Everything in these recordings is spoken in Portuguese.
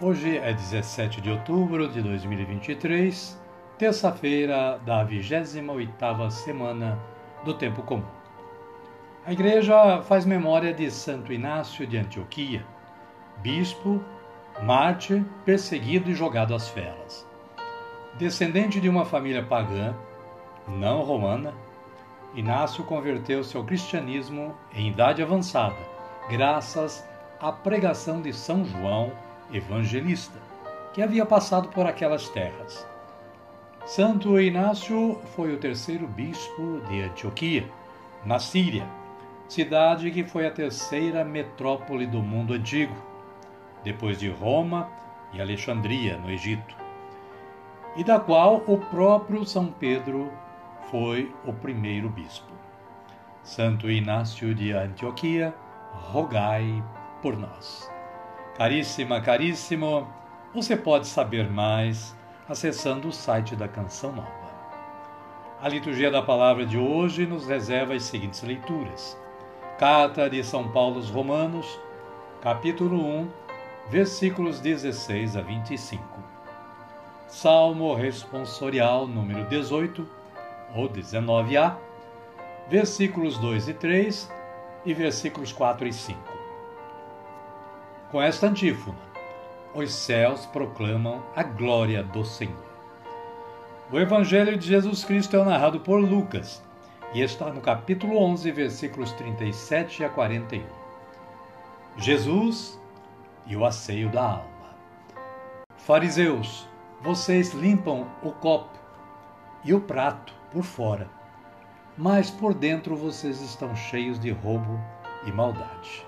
Hoje é 17 de outubro de 2023, terça-feira da 28ª semana do Tempo Comum. A igreja faz memória de Santo Inácio de Antioquia, bispo, mártir, perseguido e jogado às feras. Descendente de uma família pagã, não romana, Inácio converteu-se ao cristianismo em idade avançada, graças à pregação de São João evangelista, que havia passado por aquelas terras. Santo Inácio foi o terceiro bispo de Antioquia, na Síria, cidade que foi a terceira metrópole do mundo antigo, depois de Roma e Alexandria, no Egito, e da qual o próprio São Pedro foi o primeiro bispo. Santo Inácio de Antioquia, rogai por nós. Caríssima, caríssimo, você pode saber mais acessando o site da Canção Nova. A liturgia da palavra de hoje nos reserva as seguintes leituras: Carta de São Paulo aos Romanos, capítulo 1, versículos 16 a 25. Salmo responsorial número 18 ou 19a, versículos 2 e 3 e versículos 4 e 5 com esta antífona: Os céus proclamam a glória do Senhor. O Evangelho de Jesus Cristo é narrado por Lucas e está no capítulo 11, versículos 37 a 41. Jesus e o asseio da alma. Fariseus, vocês limpam o copo e o prato por fora, mas por dentro vocês estão cheios de roubo e maldade.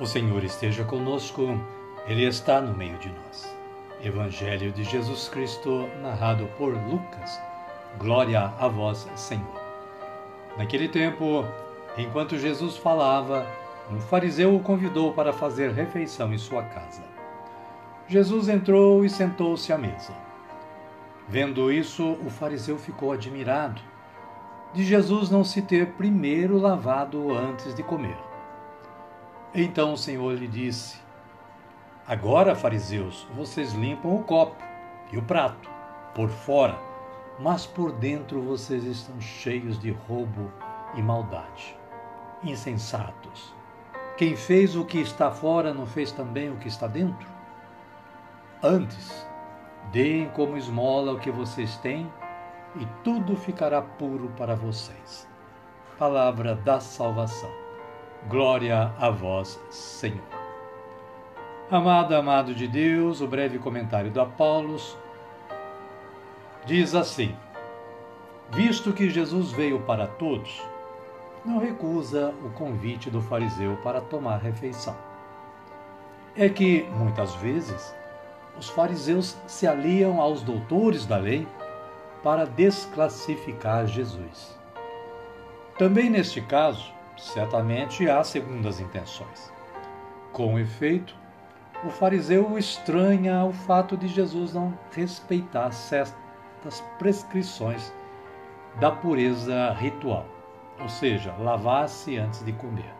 O Senhor esteja conosco, Ele está no meio de nós. Evangelho de Jesus Cristo, narrado por Lucas. Glória a vós, Senhor. Naquele tempo, enquanto Jesus falava, um fariseu o convidou para fazer refeição em sua casa. Jesus entrou e sentou-se à mesa. Vendo isso, o fariseu ficou admirado. de Jesus não se ter primeiro lavado antes de comer. Então o Senhor lhe disse: Agora, fariseus, vocês limpam o copo e o prato por fora, mas por dentro vocês estão cheios de roubo e maldade. Insensatos. Quem fez o que está fora não fez também o que está dentro? Antes, deem como esmola o que vocês têm e tudo ficará puro para vocês. Palavra da salvação. Glória a vós, Senhor. Amado, amado de Deus, o breve comentário do Apolos diz assim: Visto que Jesus veio para todos, não recusa o convite do fariseu para tomar refeição. É que, muitas vezes, os fariseus se aliam aos doutores da lei para desclassificar Jesus. Também neste caso, certamente há segundas intenções. Com efeito, o fariseu estranha o fato de Jesus não respeitar certas prescrições da pureza ritual, ou seja, lavar-se antes de comer.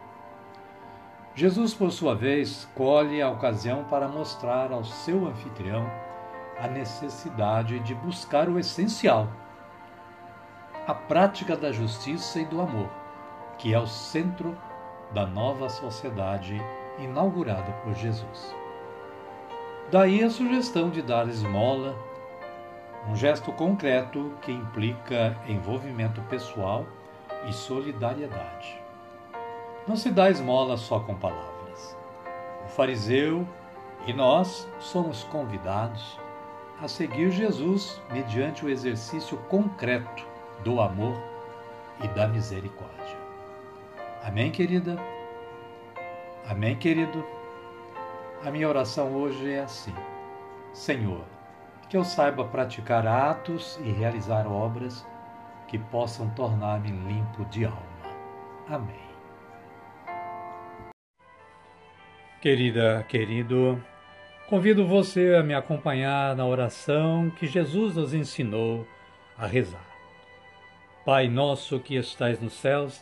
Jesus, por sua vez, colhe a ocasião para mostrar ao seu anfitrião a necessidade de buscar o essencial, a prática da justiça e do amor, que é o centro da nova sociedade inaugurada por Jesus. Daí a sugestão de dar esmola, um gesto concreto que implica envolvimento pessoal e solidariedade. Não se dá esmola só com palavras. O fariseu e nós somos convidados a seguir Jesus mediante o exercício concreto do amor e da misericórdia. Amém, querida? Amém, querido? A minha oração hoje é assim: Senhor, que eu saiba praticar atos e realizar obras que possam tornar-me limpo de alma. Amém. Querida, querido, Convido você a me acompanhar na oração que Jesus nos ensinou a rezar. Pai nosso que estais nos céus,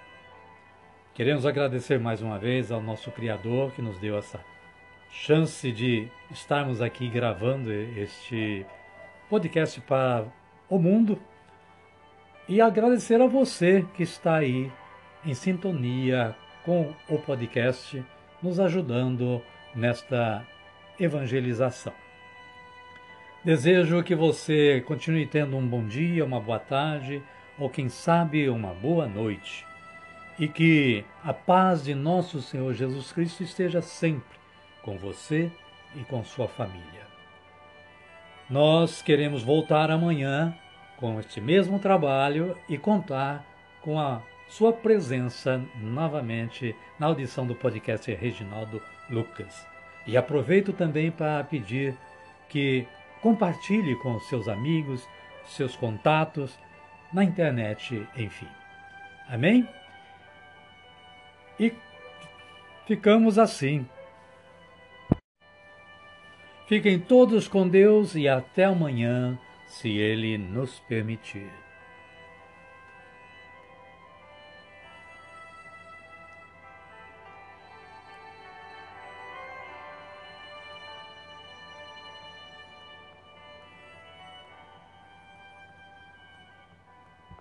Queremos agradecer mais uma vez ao nosso Criador que nos deu essa chance de estarmos aqui gravando este podcast para o mundo e agradecer a você que está aí em sintonia com o podcast, nos ajudando nesta evangelização. Desejo que você continue tendo um bom dia, uma boa tarde ou, quem sabe, uma boa noite. E que a paz de nosso Senhor Jesus Cristo esteja sempre com você e com sua família. Nós queremos voltar amanhã com este mesmo trabalho e contar com a sua presença novamente na audição do podcast Reginaldo Lucas. E aproveito também para pedir que compartilhe com seus amigos, seus contatos, na internet, enfim. Amém? E ficamos assim. Fiquem todos com Deus e até amanhã, se Ele nos permitir.